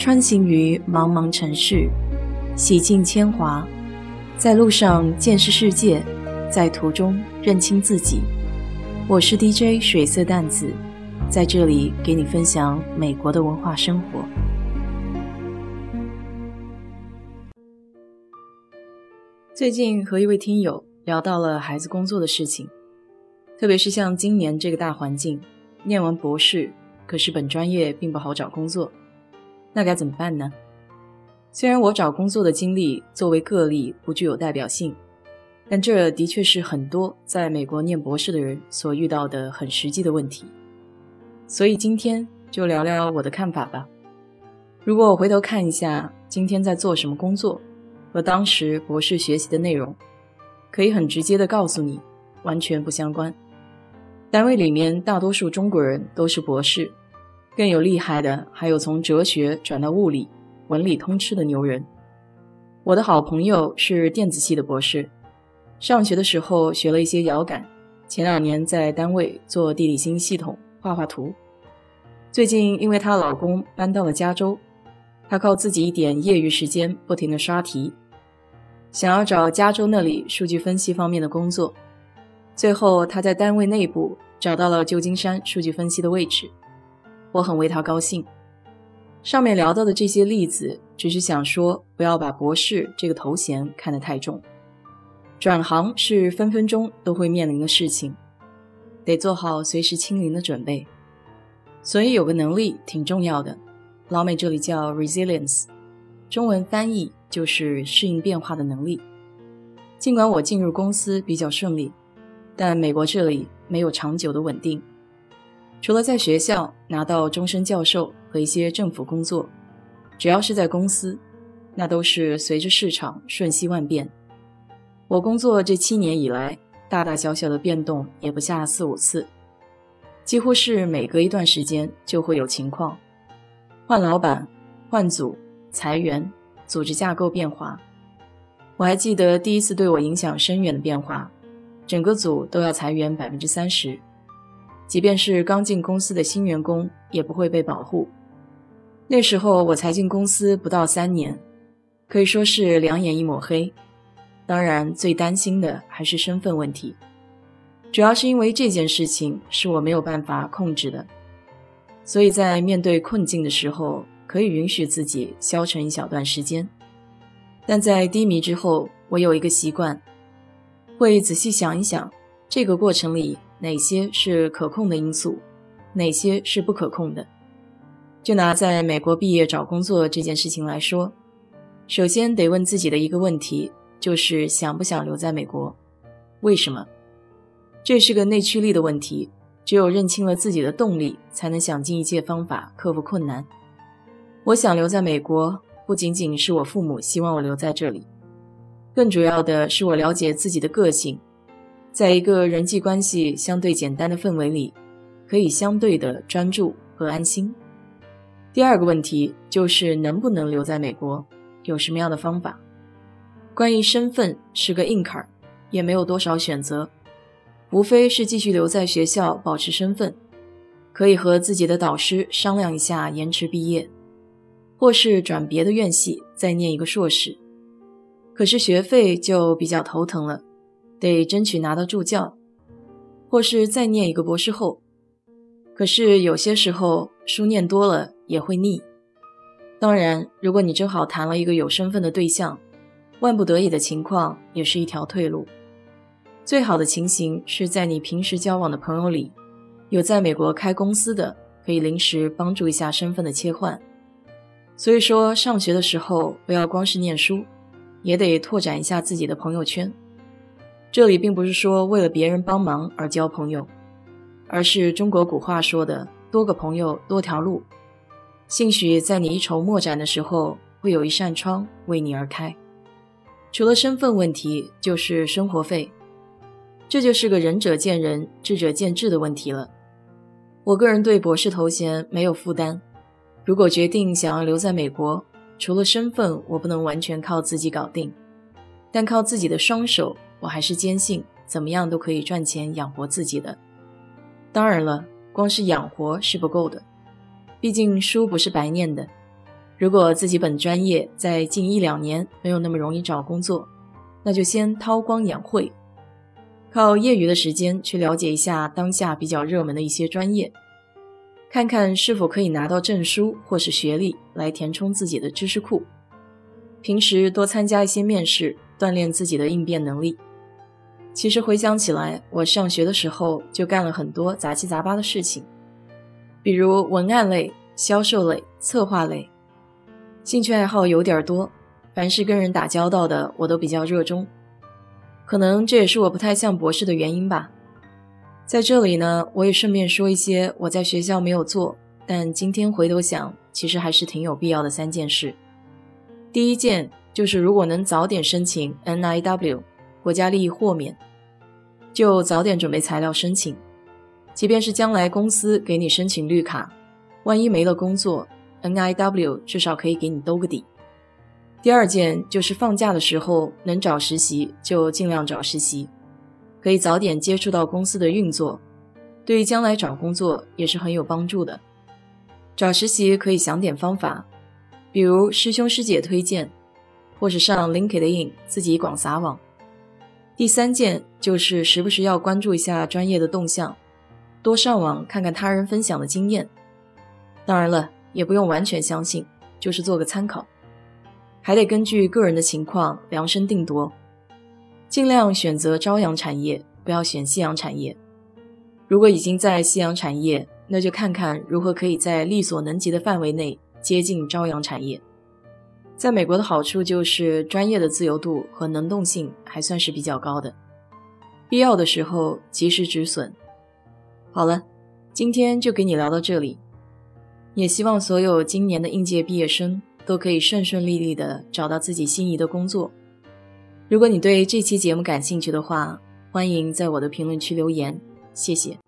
穿行于茫茫城市，洗尽铅华，在路上见识世界，在途中认清自己。我是 DJ 水色淡子，在这里给你分享美国的文化生活。最近和一位听友聊到了孩子工作的事情，特别是像今年这个大环境，念完博士，可是本专业并不好找工作，那该怎么办呢？虽然我找工作的经历作为个例不具有代表性，但这的确是很多在美国念博士的人所遇到的很实际的问题。所以今天就聊聊我的看法吧。如果我回头看一下今天在做什么工作。和当时博士学习的内容，可以很直接的告诉你，完全不相关。单位里面大多数中国人都是博士，更有厉害的，还有从哲学转到物理、文理通吃的牛人。我的好朋友是电子系的博士，上学的时候学了一些遥感，前两年在单位做地理信息系统，画画图。最近因为她老公搬到了加州，她靠自己一点业余时间不停的刷题。想要找加州那里数据分析方面的工作，最后他在单位内部找到了旧金山数据分析的位置，我很为他高兴。上面聊到的这些例子，只是想说不要把博士这个头衔看得太重，转行是分分钟都会面临的事情，得做好随时清零的准备。所以有个能力挺重要的，老美这里叫 resilience，中文翻译。就是适应变化的能力。尽管我进入公司比较顺利，但美国这里没有长久的稳定。除了在学校拿到终身教授和一些政府工作，只要是在公司，那都是随着市场瞬息万变。我工作这七年以来，大大小小的变动也不下四五次，几乎是每隔一段时间就会有情况，换老板、换组、裁员。组织架构变化，我还记得第一次对我影响深远的变化，整个组都要裁员百分之三十，即便是刚进公司的新员工也不会被保护。那时候我才进公司不到三年，可以说是两眼一抹黑。当然，最担心的还是身份问题，主要是因为这件事情是我没有办法控制的，所以在面对困境的时候。可以允许自己消沉一小段时间，但在低迷之后，我有一个习惯，会仔细想一想这个过程里哪些是可控的因素，哪些是不可控的。就拿在美国毕业找工作这件事情来说，首先得问自己的一个问题就是想不想留在美国？为什么？这是个内驱力的问题，只有认清了自己的动力，才能想尽一切方法克服困难。我想留在美国，不仅仅是我父母希望我留在这里，更主要的是我了解自己的个性，在一个人际关系相对简单的氛围里，可以相对的专注和安心。第二个问题就是能不能留在美国，有什么样的方法？关于身份是个硬坎儿，也没有多少选择，无非是继续留在学校保持身份，可以和自己的导师商量一下延迟毕业。或是转别的院系再念一个硕士，可是学费就比较头疼了，得争取拿到助教，或是再念一个博士后。可是有些时候书念多了也会腻。当然，如果你正好谈了一个有身份的对象，万不得已的情况也是一条退路。最好的情形是在你平时交往的朋友里，有在美国开公司的，可以临时帮助一下身份的切换。所以说，上学的时候不要光是念书，也得拓展一下自己的朋友圈。这里并不是说为了别人帮忙而交朋友，而是中国古话说的“多个朋友多条路”。兴许在你一筹莫展的时候，会有一扇窗为你而开。除了身份问题，就是生活费，这就是个仁者见仁，智者见智的问题了。我个人对博士头衔没有负担。如果决定想要留在美国，除了身份，我不能完全靠自己搞定，但靠自己的双手，我还是坚信怎么样都可以赚钱养活自己的。当然了，光是养活是不够的，毕竟书不是白念的。如果自己本专业在近一两年没有那么容易找工作，那就先韬光养晦，靠业余的时间去了解一下当下比较热门的一些专业，看看是否可以拿到证书或是学历来填充自己的知识库。平时多参加一些面试，锻炼自己的应变能力。其实回想起来，我上学的时候就干了很多杂七杂八的事情，比如文案类、销售类、策划类。兴趣爱好有点多，凡是跟人打交道的，我都比较热衷。可能这也是我不太像博士的原因吧。在这里呢，我也顺便说一些我在学校没有做，但今天回头想，其实还是挺有必要的三件事。第一件就是，如果能早点申请 NIW 国家利益豁免，就早点准备材料申请。即便是将来公司给你申请绿卡，万一没了工作。N I W 至少可以给你兜个底。第二件就是放假的时候能找实习就尽量找实习，可以早点接触到公司的运作，对于将来找工作也是很有帮助的。找实习可以想点方法，比如师兄师姐推荐，或是上 LinkedIn 自己广撒网。第三件就是时不时要关注一下专业的动向，多上网看看他人分享的经验。当然了。也不用完全相信，就是做个参考，还得根据个人的情况量身定夺，尽量选择朝阳产业，不要选夕阳产业。如果已经在夕阳产业，那就看看如何可以在力所能及的范围内接近朝阳产业。在美国的好处就是专业的自由度和能动性还算是比较高的，必要的时候及时止损。好了，今天就给你聊到这里。也希望所有今年的应届毕业生都可以顺顺利利的找到自己心仪的工作。如果你对这期节目感兴趣的话，欢迎在我的评论区留言，谢谢。